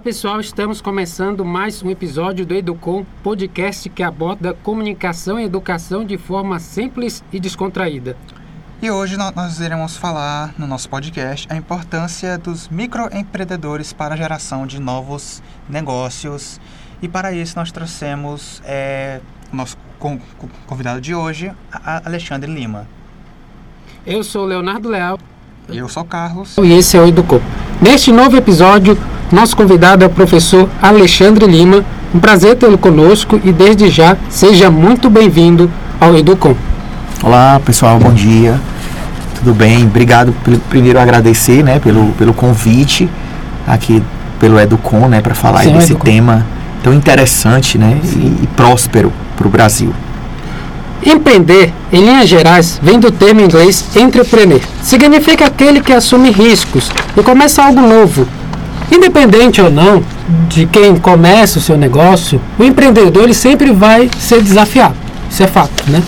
pessoal, estamos começando mais um episódio do Educom, podcast que aborda comunicação e educação de forma simples e descontraída. E hoje nós iremos falar no nosso podcast a importância dos microempreendedores para a geração de novos negócios. E para isso nós trouxemos é, o nosso convidado de hoje, Alexandre Lima. Eu sou Leonardo Leal. Eu sou Carlos. E esse é o Educom. Neste novo episódio, nosso convidado é o professor Alexandre Lima. Um prazer tê-lo conosco e desde já seja muito bem-vindo ao Educom. Olá pessoal, bom dia. Tudo bem? Obrigado primeiro agradecer, né, pelo, pelo convite aqui pelo Educom, né, para falar Sim, desse Educom. tema tão interessante, né, e, e próspero para o Brasil. Empreender, em linhas gerais, vem do termo inglês entrepreneur. Significa aquele que assume riscos e começa algo novo. Independente ou não de quem começa o seu negócio, o empreendedor ele sempre vai ser desafiado. Isso é fato, né?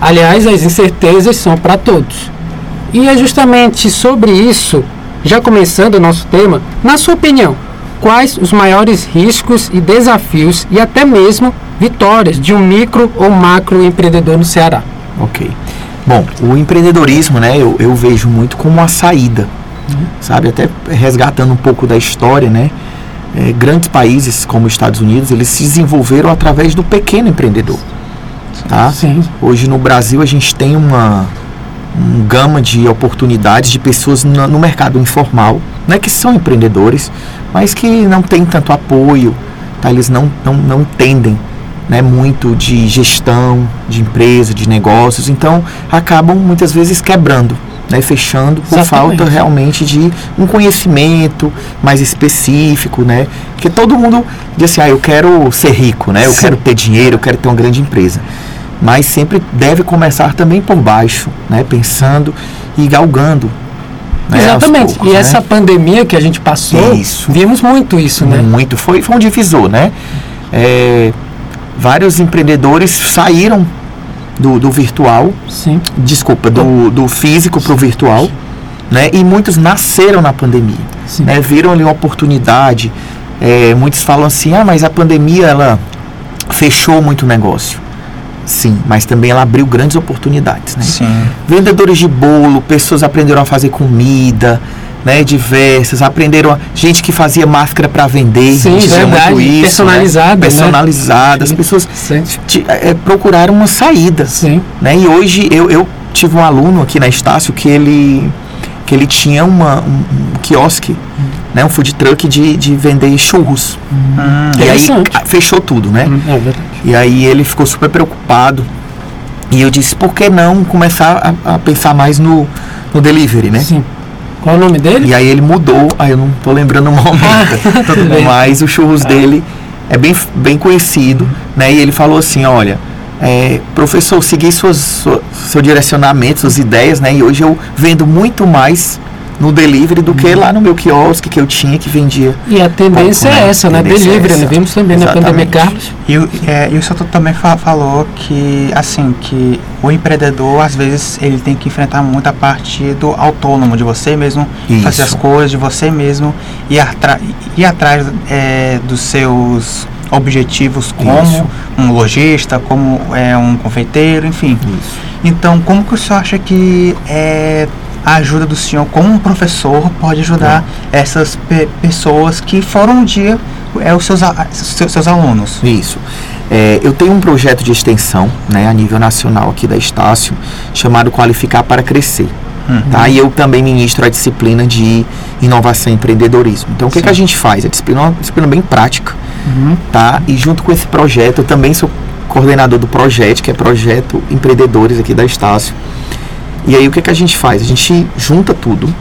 Aliás, as incertezas são para todos. E é justamente sobre isso, já começando o nosso tema, na sua opinião, quais os maiores riscos e desafios e até mesmo vitórias de um micro ou macro empreendedor no Ceará? Ok. Bom, o empreendedorismo, né, eu, eu vejo muito como uma saída, uhum. sabe? Até resgatando um pouco da história, né? É, grandes países como os Estados Unidos, eles se desenvolveram através do pequeno empreendedor. Tá? Sim. Hoje no Brasil a gente tem uma um gama de oportunidades de pessoas no, no mercado informal, né, que são empreendedores, mas que não têm tanto apoio, tá? eles não, não, não entendem né, muito de gestão, de empresa, de negócios, então acabam muitas vezes quebrando, né, fechando por Exatamente. falta realmente de um conhecimento mais específico, né? Porque todo mundo diz assim, ah, eu quero ser rico, né? Eu Sim. quero ter dinheiro, eu quero ter uma grande empresa mas sempre deve começar também por baixo, né? pensando e galgando. Né? Exatamente. Poucos, e né? essa pandemia que a gente passou, isso. vimos muito isso, né? Muito. Foi, foi um divisor, né? É, vários empreendedores saíram do, do virtual, Sim. desculpa, do, do físico para o virtual, né? E muitos nasceram na pandemia, né? Viram ali uma oportunidade. É, muitos falam assim, ah, mas a pandemia ela fechou muito negócio. Sim, mas também ela abriu grandes oportunidades. Né? Sim. Vendedores de bolo, pessoas aprenderam a fazer comida, né, diversas, aprenderam a, gente que fazia máscara para vender, Sim, verdade, muito isso, personalizada, né? personalizada, né? as pessoas é, procuraram uma saída, Sim. né? E hoje eu, eu tive um aluno aqui na Estácio que ele que ele tinha uma, um, um quiosque, hum. né, um food truck de, de vender churros. Hum. E aí fechou tudo, né? Hum, é e aí ele ficou super preocupado. E eu disse, por que não começar a, a pensar mais no, no delivery, né? Sim. Qual o nome dele? E aí ele mudou, aí eu não tô lembrando o momento, ah, mas o churros ah. dele é bem, bem conhecido, né? E ele falou assim, olha, é, professor, segui suas, sua, seu direcionamento, suas ideias, né? E hoje eu vendo muito mais no delivery do que lá no meu quiosque que eu tinha que vendia. E a tendência pouco, é né? essa, né? Delivery, é essa. vimos também Exatamente. na pandemia, Carlos. E, é, e o senhor também falou que, assim, que o empreendedor, às vezes, ele tem que enfrentar muito a parte do autônomo, de você mesmo, Isso. fazer as coisas de você mesmo, e ir atrás é, dos seus objetivos como Isso. um lojista, como é, um confeiteiro, enfim. Isso. Então, como que o senhor acha que é, a ajuda do senhor como um professor pode ajudar é. essas pe pessoas que foram um dia é, os seus, seus, seus alunos? Isso. É, eu tenho um projeto de extensão né, a nível nacional aqui da Estácio, chamado Qualificar para Crescer. Uhum. Tá? E eu também ministro a disciplina de inovação e empreendedorismo. Então, o que, que a gente faz? A disciplina é uma disciplina bem prática. Uhum. Tá? E junto com esse projeto, eu também sou coordenador do projeto, que é Projeto Empreendedores aqui da Estácio. E aí o que, que a gente faz? A gente junta tudo,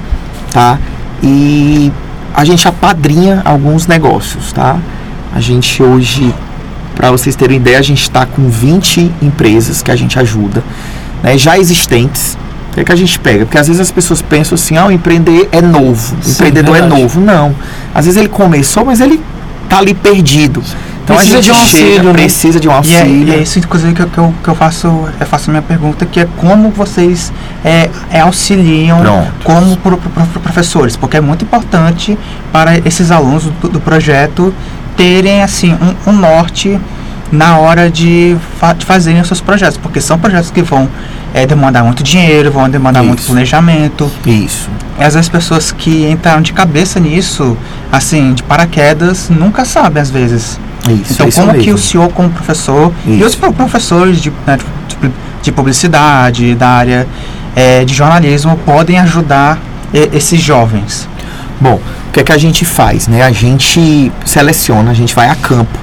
tá? E a gente apadrinha alguns negócios, tá? A gente hoje, para vocês terem ideia, a gente está com 20 empresas que a gente ajuda, né, já existentes. O que, é que a gente pega? Porque às vezes as pessoas pensam assim, ah, o empreender é novo, o Sim, empreendedor é verdade. é novo. Não. Às vezes ele começou, mas ele tá ali perdido. Então precisa a gente de um chega, auxílio, né? precisa de um E é, auxílio. e é isso, inclusive, que, eu- que eu, que eu faço, eu faço a minha pergunta, que é como vocês é, é, auxiliam Pronto. como pro, pro- pro- professores, porque é muito importante para esses alunos do, do projeto terem assim um, um norte na hora de, fa de fazerem os seus projetos, porque são projetos que vão é, demandar muito dinheiro, vão demandar muito Isso. planejamento, Isso. e às vezes pessoas que entraram de cabeça nisso, assim, de paraquedas, nunca sabem às vezes. Isso. Então, é isso como que mesmo. o senhor, como professor, e Isso. os pro- professores de, né, de, de publicidade, da área eh, de jornalismo, podem ajudar eh, esses jovens? Bom, o que é que a gente faz, né? A gente seleciona, a gente vai a campo,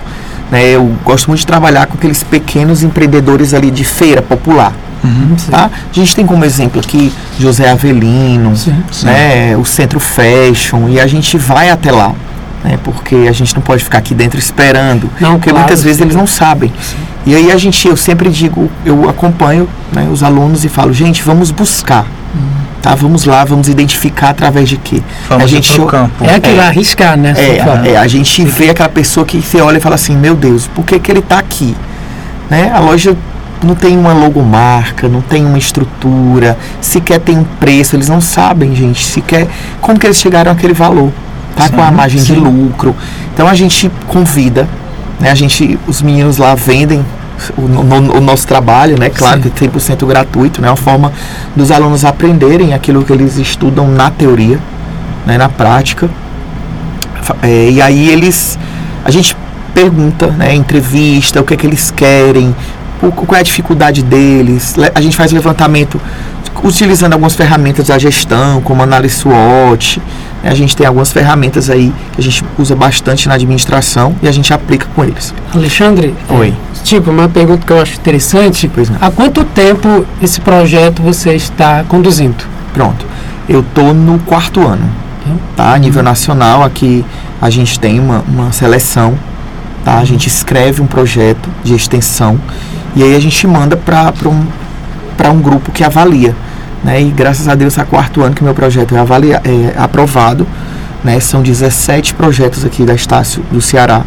né? Eu gosto muito de trabalhar com aqueles pequenos empreendedores ali de feira popular, Sim. tá? A gente tem como exemplo aqui José Avelino, Sim. né? O Centro Fashion e a gente vai até lá, né? Porque a gente não pode ficar aqui dentro esperando, Não, porque claro. muitas vezes eles não sabem. E aí a gente, eu sempre digo, eu acompanho né, os alunos e falo, gente, vamos buscar. Tá, vamos lá, vamos identificar através de quê? Vamos a gente pro campo. É aquilo, É. arriscar, né? é, é, a gente vê aquela pessoa que você olha e fala assim, meu Deus, por que, que ele está aqui? Né? A loja não tem uma logomarca, não tem uma estrutura, sequer tem um preço, eles não sabem, gente, sequer como que eles chegaram àquele valor, tá? Sim, Com a margem de sim. lucro. Então a gente convida, né? A gente, os meninos lá vendem o, no- o nosso trabalho, né? Claro Sim. que 100% gratuito, né? É uma forma dos alunos aprenderem aquilo que eles estudam na teoria, né? Na prática. É, e aí eles a gente pergunta né entrevista o que é que eles querem o- qual é a dificuldade deles le- a gente faz levantamento utilizando algumas ferramentas da gestão como análise SWOT né, a gente tem algumas ferramentas aí que a gente usa bastante na administração e a gente aplica com eles Alexandre, Oi. é, tipo, uma pergunta que eu acho interessante. Pois não. Há quanto tempo esse projeto você está conduzindo? Pronto. Eu tô no quarto ano. Tá? A nível nacional, aqui a gente tem uma, uma seleção. Tá? A gente escreve um projeto de extensão e aí a gente manda para um, pra um grupo que avalia. Né? E graças a Deus, há quarto ano que meu projeto é, avalia, é aprovado. Né? São 17 projetos aqui da Estácio do Ceará.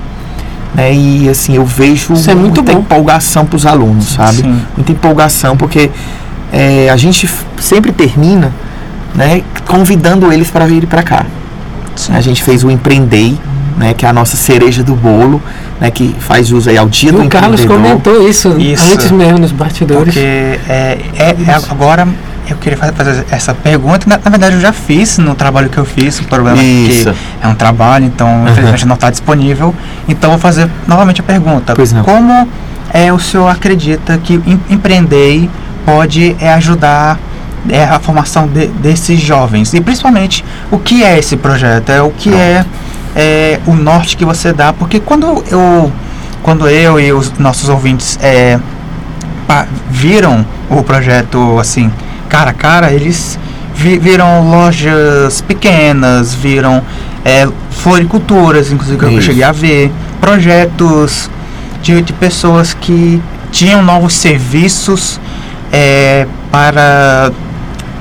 Né? E assim, eu vejo Isso é muito muita bom. empolgação para os alunos, sabe? Sim. muita empolgação, porque é, a gente sempre termina né, convidando eles para virem para cá. A gente fez o Empreendei, né, que é a nossa cereja do bolo, né, que faz jus aí ao dia do o Carlos comentou isso, Isso. antes mesmo nos bastidores. Porque é, é- é agora eu queria fa- fazer essa pergunta. Na, na verdade, eu já fiz no trabalho que eu fiz. O problema é Isso. que é um trabalho, então infelizmente não está disponível. Então vou fazer novamente a pergunta. Pois não. Como é, o senhor acredita que em- empreender pode é, ajudar é, a formação de- desses jovens? E principalmente, o que é esse projeto? É o que é, é o norte que você dá? Porque quando eu, quando eu e os nossos ouvintes é, pa- viram o projeto assim, cara a cara, eles vi- viram lojas pequenas, viram é, floriculturas, inclusive que eu Isso. cheguei a ver, projetos de, de pessoas que tinham novos serviços é, para,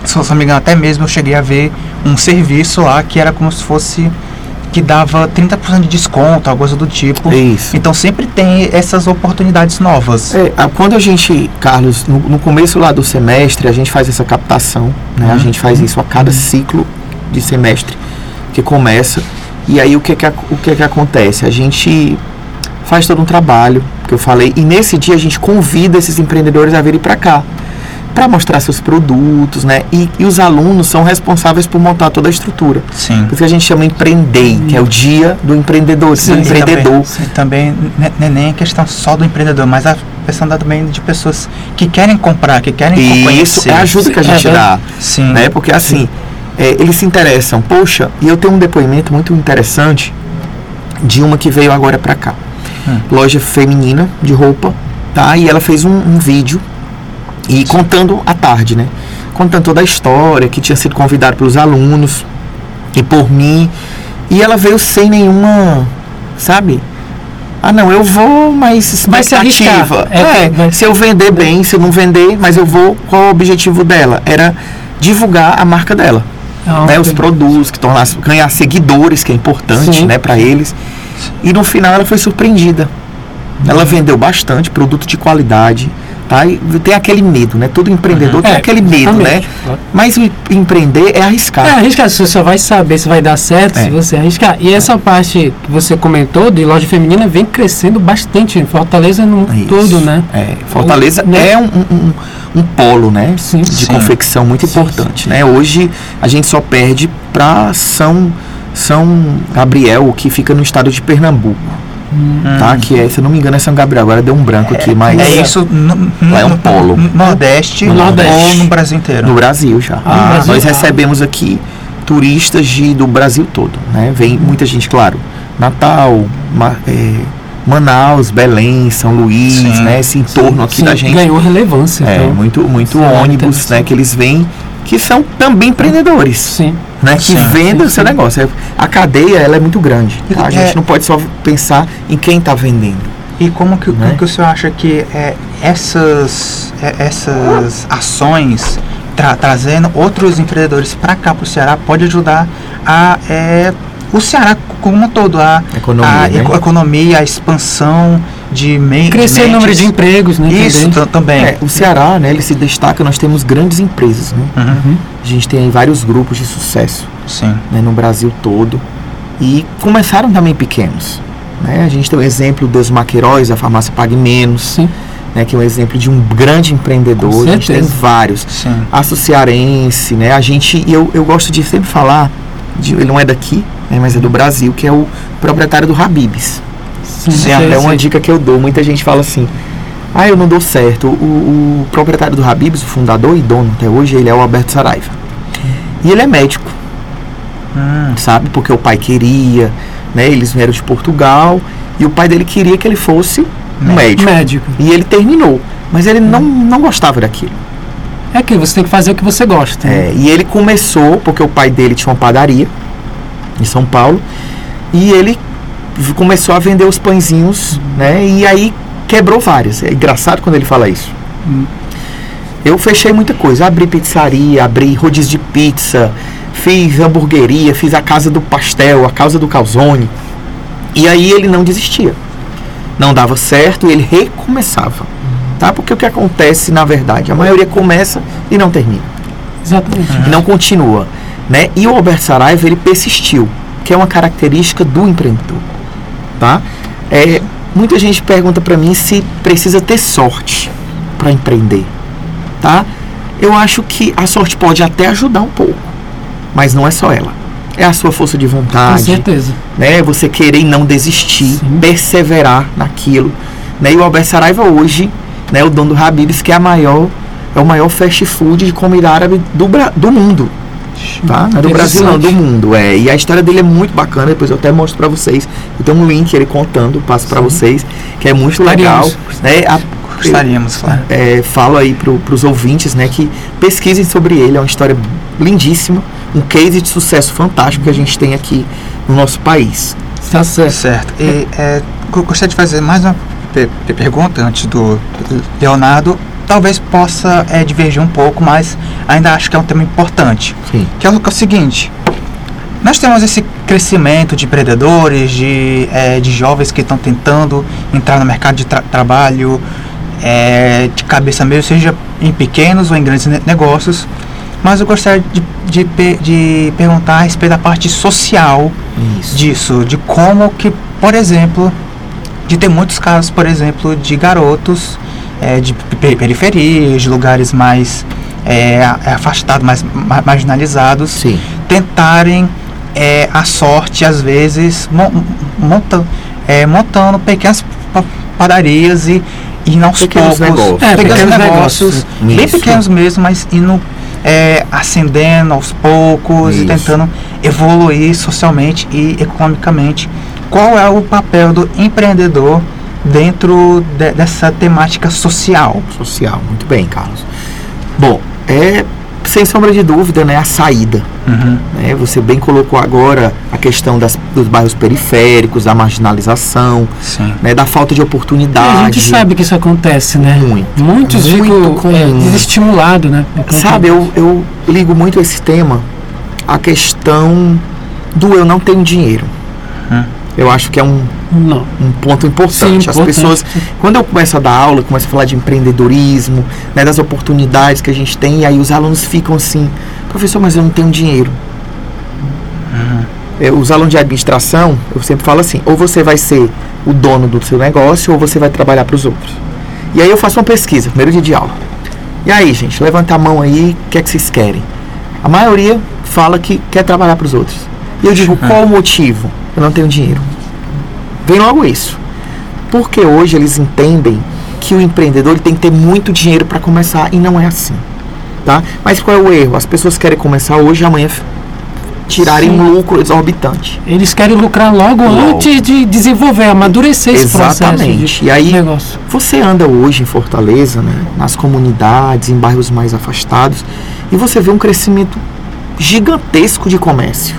se eu não me engano, até mesmo eu cheguei a ver um serviço lá que era como se fosse que dava 30% de desconto, alguma coisa do tipo. Isso. Então sempre tem essas oportunidades novas. É, a- quando a gente, Carlos, no, no começo lá do semestre, a gente faz essa captação, né? A Uhum. gente faz isso a cada ciclo de semestre que começa. E aí o que que, ac- o que que acontece? A gente faz todo um trabalho, que eu falei, e nesse dia a gente convida esses empreendedores a virem para cá, para mostrar seus produtos, né? E, e os alunos são responsáveis por montar toda a estrutura. Sim. Por isso que a gente chama Empreendei, que é o dia do empreendedor, do Sim, E empreendedor. Também, sim, também ne- não é nem a questão só do empreendedor, mas a questão da- também de pessoas que querem comprar, que querem E conhecer. isso é a ajuda que a É gente dá. Sim. né? Porque assim, é, eles se interessam. Poxa, e eu tenho um depoimento muito interessante de uma que veio agora pra cá. Hum. Loja feminina de roupa, tá? E ela fez um, um vídeo e contando à tarde, né? Contando toda a história, que tinha sido convidado pelos alunos e por mim. E ela veio sem nenhuma, sabe? Ah, não, eu vou, mas Vai se expectativa. É, É, vai- se eu vender bem, se eu não vender, mas eu vou. Qual o objetivo dela? Era divulgar a marca dela Ah, né, os produtos, que tornasse, ganhar seguidores, que é importante Sim. né, para eles. E no final ela foi surpreendida. Ela vendeu bastante, produto de qualidade, tem aquele medo, né? Todo empreendedor Uhum. tem É, aquele medo, né? exatamente. Mas o empreender é arriscar. É arriscar, você só vai saber se vai dar certo É. se você arriscar. E essa parte que você comentou de loja feminina vem crescendo bastante em Fortaleza no Isso. todo, né? É, Fortaleza O- né? é um, um, um polo, né? Sim. de Sim. confecção muito Sim, importante, né? Hoje a gente só perde para São São Gabriel, que fica no estado de Pernambuco, tá? Que é, se eu não me engano, é São Gabriel. Agora deu um branco aqui, mas É isso Lá é um polo. no Nordeste, No Nordeste. ou no Brasil inteiro? no Brasil já. Ah, no Brasil. Nós Ah. recebemos aqui turistas de, do Brasil todo, né? Vem muita gente, claro. Natal, Ma- é, Manaus, Belém, São Luís, Sim. né? Esse entorno aqui Sim, da gente. Ganhou relevância. É, então. muito, muito Sim, ônibus, né? Que eles vêm, que são também empreendedores, Sim. Né? Que Sim, vendem o seu negócio. É- A cadeia, ela é muito grande, tá? A É. gente não pode só pensar em quem está vendendo. E como que, Né? como que o senhor acha que é, essas, é, essas ações tra- trazendo outros empreendedores para cá para o Ceará pode ajudar a é, o Ceará como um todo a Economia, a né? eco- economia, a expansão de Crescer o número de empregos, né? isso também. ta- também É, o Ceará, né? Ele se destaca, nós temos grandes empresas, né? Uhum. A gente tem aí vários grupos de sucesso, sim né? No Brasil todo. E começaram também pequenos, né? A gente tem o exemplo dos Maqueiróis, a farmácia Pague Menos, Sim. né? Que é um exemplo de um grande empreendedor. Com A gente tem vários. sim Aço Cearense, né? A gente, e eu, eu gosto de sempre falar, de- ele não é daqui, né? Mas é do Brasil, que é o proprietário do Habibs. Sim, sei, até uma dica que eu dou. Muita gente fala assim: ah, eu não dou certo. O, o proprietário do Habibs, o fundador e dono até hoje, ele é o Alberto Saraiva. E ele é médico, Hum, sabe? Porque o pai queria, né? Eles vieram de Portugal e o pai dele queria que ele fosse um médico. Médico. E ele terminou. Mas ele não, não gostava daquilo. É aquilo, você tem que fazer o que você gosta. né? É, e ele começou, porque o pai dele tinha uma padaria em São Paulo, e ele começou a vender os pãezinhos, né? E aí quebrou várias. É engraçado quando ele fala isso. Hum. Eu fechei muita coisa, abri pizzaria, abri rodízio de pizza, fiz hamburgueria, fiz a casa do pastel, a casa do calzone. E aí ele não desistia. Não dava certo e ele recomeçava. Tá? Porque o que acontece, na verdade, a maioria começa e não termina Exatamente. e não continua, né? E o Albert Saraiva ele persistiu, que é uma característica do empreendedor, tá? É, muita gente pergunta para mim se precisa ter sorte para empreender, tá? Eu acho que a sorte pode até ajudar um pouco, mas não é só ela. É a sua força de Com vontade, certeza. né? Você querer e não desistir, Sim. perseverar naquilo, né? E o Albert Saraiva hoje, né, o dono do Habib's, que é a maior é o maior fast food de comida árabe do, do mundo. Tá? É do Brasil não, do mundo. É. E a história dele é muito bacana, depois eu até mostro pra vocês. Eu tenho um link ele contando, passo pra vocês, que é muito legal. Gostaríamos. Né? A- gostaríamos claro é, falo aí pro, pros ouvintes, né, que pesquisem sobre ele, é uma história lindíssima, um case de sucesso fantástico que a gente tem aqui no nosso país. Tá certo. Certo. E é, eu gostaria de fazer mais uma pe- pe- pergunta antes do Leonardo. Talvez possa é, divergir um pouco, mas ainda acho que é um tema importante. Sim. Que é o, que é o seguinte: nós temos esse crescimento de empreendedores, de, é, de jovens que estão tentando entrar no mercado de tra- trabalho é, de cabeça mesmo, seja em pequenos ou em grandes ne- negócios. Mas eu gostaria de, de, de perguntar a respeito da parte social Isso. disso, de como que, por exemplo, de ter muitos casos, por exemplo, de garotos é, de pe- periferias, de lugares mais é, a- afastados, mais ma- marginalizados, Sim. tentarem é, a sorte, às vezes, mon- monta, é, montando pequenas pa- padarias e, e aos Pequenos poucos, negócios. É, pequenos pequenos negócios, negócios. bem pequenos mesmo, mas indo é, ascendendo aos poucos e Isso. tentando evoluir socialmente e economicamente. Qual é o papel do empreendedor dentro de- dessa temática social? Social. Muito bem, Carlos. Bom, é sem sombra de dúvida, né, a saída. né? Você bem colocou agora a questão das, dos bairros periféricos, da marginalização, né, da falta de E oportunidade. a gente sabe que isso acontece, né? Muito. Muitos Muito ficam é, desestimulados, né? Sabe, eu, eu ligo muito esse tema à questão do eu não tenho dinheiro. Hum. Eu acho que é um, Não. um ponto importante. Sim, As importante. pessoas, quando eu começo a dar aula, começo a falar de empreendedorismo, né, das oportunidades que a gente tem, e aí os alunos ficam assim, professor, mas eu não tenho dinheiro. É, os alunos de administração, eu sempre falo assim, ou você vai ser o dono do seu negócio, ou você vai trabalhar para os outros. E aí eu faço uma pesquisa, primeiro dia de aula. E aí, gente, levanta a mão aí, o que é que vocês querem? A maioria fala que quer trabalhar para os outros. E eu digo, qual o motivo? Eu não tenho dinheiro. Vem logo isso. Porque hoje eles entendem que o empreendedor ele tem que ter muito dinheiro para começar e não é assim. Tá? Mas qual é o erro? As pessoas querem começar hoje e amanhã tirarem Sim. um lucro exorbitante. Eles querem lucrar logo, Logo. antes de desenvolver, amadurecer esse processo Exatamente. E aí- negócio. Você anda hoje em Fortaleza, né, nas comunidades, em bairros mais afastados, e você vê um crescimento gigantesco de comércio.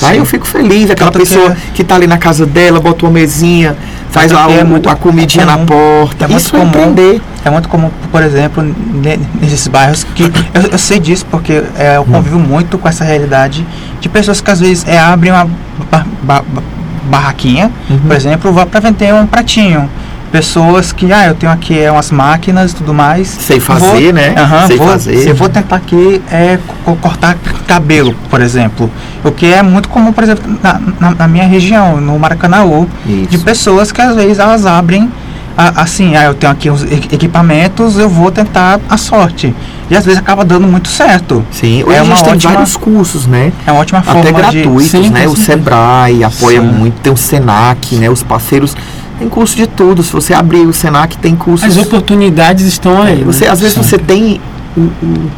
Tá? Sim. Eu fico feliz, aquela Tanto que pessoa é- que está ali na casa dela, bota uma mesinha, faz que é muito a comidinha na comum. porta. É muito Isso é comum. empreender. É muito comum, por exemplo, ne- nesses bairros que eu, eu sei disso porque é, eu convivo muito com essa realidade de pessoas que às vezes é, abrem uma ba- ba- ba- barraquinha, Uhum. por exemplo, para vender um pratinho. Pessoas que, ah, eu tenho aqui é, umas máquinas e tudo mais. Sei fazer, né? Aham, Sei vou, fazer. Eu vou tentar aqui é, co- cortar cabelo, por exemplo. O que é muito comum, por exemplo, na, na- na minha região, no Maracanãú de Isso. pessoas que às vezes elas abrem assim, ah, eu tenho aqui os equipamentos, eu vou tentar a sorte. E às vezes acaba dando muito certo. Sim, hoje É a uma gente tem ótima- vários cursos, né? É uma ótima forma Até de... gratuitos, Sim, né? com O. Sebrae apoia Sim. muito, tem o Senac, né? Os parceiros. Tem curso de tudo. Se você abrir o Senac, tem cursos. As oportunidades estão aí. É, você, né? às vezes Sim. você tem o, o-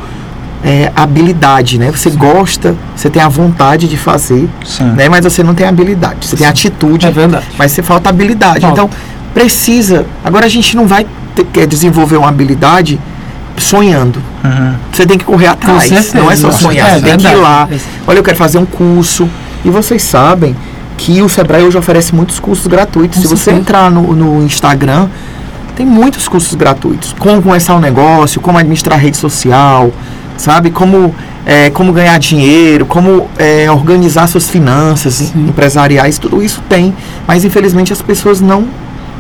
é, habilidade, né? Você gosta, você tem a vontade de fazer, Sim. né? Mas você não tem habilidade. Você tem atitude, É verdade. mas você falta habilidade. Falta. Então, precisa. Agora a gente não vai ter, desenvolver uma habilidade sonhando. Uhum. Você tem que correr atrás. certeza. Não é só sonhar. É você tem que ir lá. Esse- Olha, eu quero fazer um curso. E vocês sabem que o Sebrae hoje oferece muitos cursos gratuitos. Se você entrar no, no Instagram, tem muitos cursos gratuitos. Como começar um negócio, como administrar rede social, sabe? Como, é, como ganhar dinheiro, como é, organizar suas finanças Sim. empresariais, tudo isso tem. Mas infelizmente as pessoas não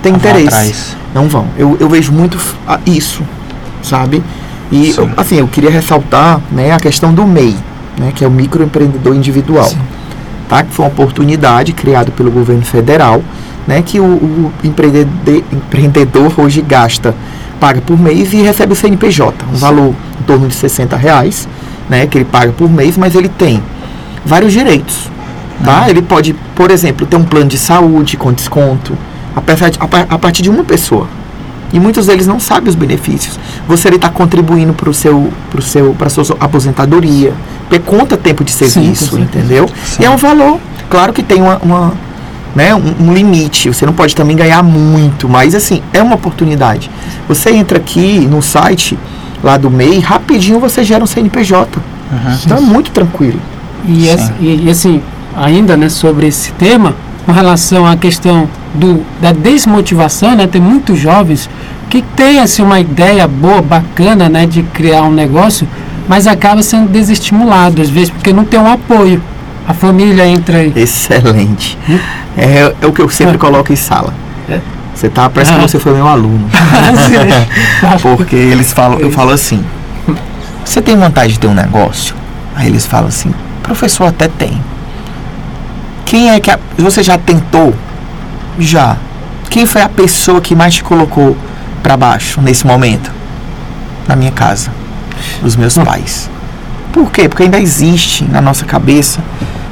têm Vão interesse. atrás. Não vão. Eu, eu vejo muito ah, isso, sabe? E, Sim. assim, eu queria ressaltar né, a questão do MEI, né, que é o microempreendedor individual. Sim. Tá? Que foi uma oportunidade criada pelo governo federal, né, que o, o empreendedor, empreendedor hoje gasta, paga por mês e recebe o CNPJ, um valor em torno de 60 reais, né, que ele paga por mês, mas ele tem vários direitos. Tá? Uhum. Ele pode, por exemplo, ter um plano de saúde com desconto a partir de uma pessoa. E muitos deles não sabem os benefícios. Você está contribuindo para o seu, pro seu, para sua aposentadoria, porque conta tempo de Sim, serviço, certeza. entendeu? Sim. E é um valor, claro que tem uma, uma, né, um, um limite. Você não pode também ganhar muito, mas assim é uma oportunidade. Você entra aqui no site lá do MEI, rapidinho você gera um CNPJ. Uhum. Então é muito tranquilo. E, Sim. essa- e, e, assim, ainda né, sobre esse tema, com relação à questão do, da desmotivação, né, tem muitos jovens que têm assim, uma ideia boa, bacana né, de criar um negócio, mas acaba sendo desestimulado, às vezes, porque não tem um apoio. A família entra aí. Excelente. É, é o que eu sempre coloco em sala. É? Você tá, parece que Ah. você foi meu aluno. Porque eles falam, eu falo assim, você tem vontade de ter um negócio? Aí eles falam assim, professor até tem. Quem é que a, você já tentou? Já. Quem foi a pessoa que mais te colocou para baixo nesse momento? Na minha casa, dos meus Hum. pais. Por quê? Porque ainda existe na nossa cabeça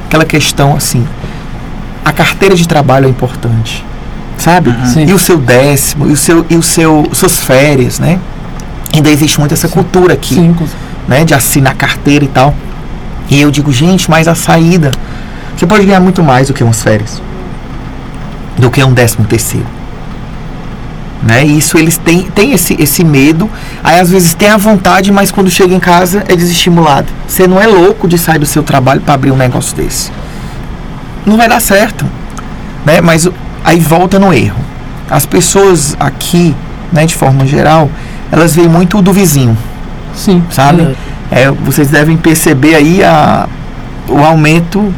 aquela questão assim, a carteira de trabalho é importante, sabe? Sim. E o seu décimo, e o seu, e o seu, suas férias, né? Ainda existe muito essa cultura aqui, Sim, né? De assinar carteira e tal. E eu digo, gente, mas a saída, você pode ganhar muito mais do que umas férias, do que um décimo terceiro. Né? E isso eles têm, têm esse, esse medo, aí às vezes tem a vontade, mas quando chega em casa é desestimulado. Você não é louco de sair do seu trabalho para abrir um negócio desse. Não vai dar certo. Né? Mas aí volta no erro. As pessoas aqui, né, de forma geral, elas veem muito o do vizinho sim. sabe? verdade. É, vocês devem perceber aí a, o aumento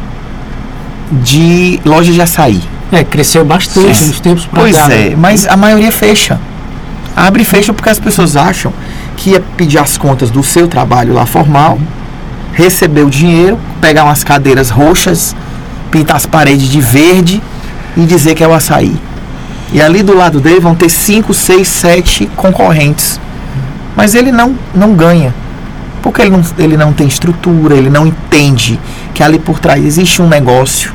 de lojas de açaí. É, cresceu bastante Sim. nos tempos pra Pois cá. é, né? mas a maioria fecha. Abre e fecha porque as pessoas acham que ia pedir as contas do seu trabalho lá formal, receber o dinheiro, pegar umas cadeiras roxas, pintar as paredes de verde e dizer que é o açaí. E ali do lado dele vão ter cinco, seis, sete concorrentes. Mas ele não, não ganha. Porque ele não, ele não tem estrutura, ele não entende que ali por trás existe um negócio,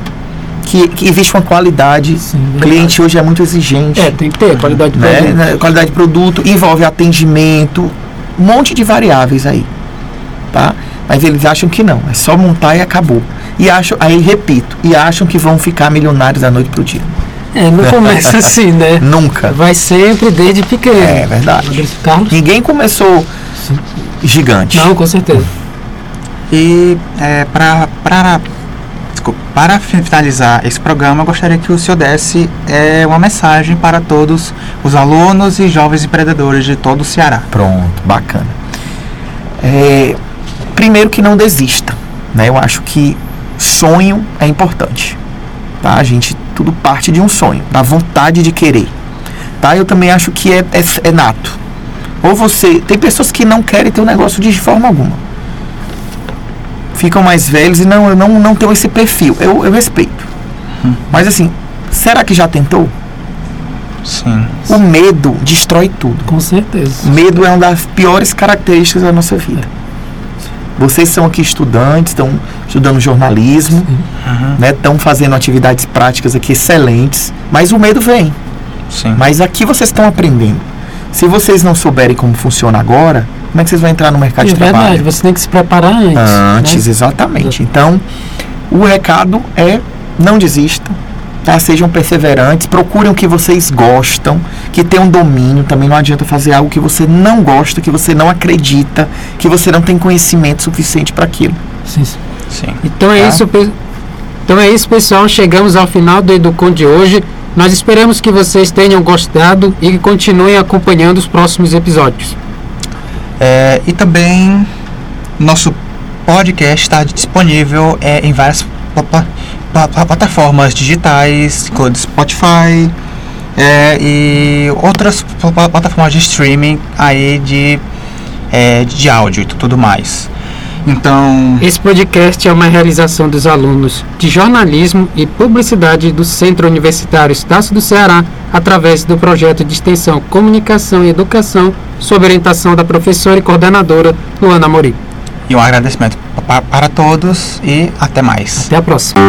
que, que existe uma qualidade. Sim, o cliente hoje é muito exigente É, tem que ter qualidade de né? produto. né, Qualidade de produto, envolve atendimento, um monte de variáveis aí, tá? Mas eles acham que não, é só montar e acabou. E acham, aí repito, e acham que vão ficar milionários da noite pro dia. É, não começa assim, né? Nunca. Vai sempre desde pequeno. É verdade. Ninguém começou gigante. Não, com certeza. E é, para para desculpa, para finalizar esse programa, eu gostaria que o senhor desse é, uma mensagem para todos os alunos e jovens empreendedores de todo o Ceará. Pronto, bacana. É, primeiro que não desista, né? Eu acho que sonho é importante, tá? A gente tudo parte de um sonho, da vontade de querer, tá? Eu também acho que é, é, é nato. Ou você tem pessoas que não querem ter um negócio de forma alguma, ficam mais velhos e não eu não não tenho esse perfil. Eu, eu respeito, mas assim, será que já tentou? Sim. O medo destrói tudo. Com certeza. Medo é uma das piores características da nossa vida. Vocês são aqui estudantes, estão estudando jornalismo, Uhum. né? Estão fazendo atividades práticas aqui excelentes, mas o medo vem. Sim. Mas aqui vocês estão aprendendo. Se vocês não souberem como funciona agora, como é que vocês vão entrar no mercado É de verdade, trabalho? você tem que se preparar antes. Antes, né? exatamente. Então, o recado é não desistam, tá? sejam perseverantes, procurem o que vocês gostam, que tenham domínio. Também não adianta fazer algo que você não gosta, que você não acredita, que você não tem conhecimento suficiente para aquilo. Sim, sim. Então é Tá. isso, então é isso, pessoal. Chegamos ao final do Educom de hoje. Nós esperamos que vocês tenham gostado e que continuem acompanhando os próximos episódios. É, e também nosso podcast está disponível é, em várias pla- pla- pla- pla- plataformas digitais, como Spotify é, e outras pla- pla- plataformas de streaming aí de, é, de áudio e tudo mais. Então, Esse podcast é uma realização dos alunos de jornalismo e publicidade do Centro Universitário Estácio do Ceará, através do projeto de extensão Comunicação e Educação, sob orientação da professora e coordenadora Luana Amorim. e um agradecimento pa- para todos e até mais. Até a próxima.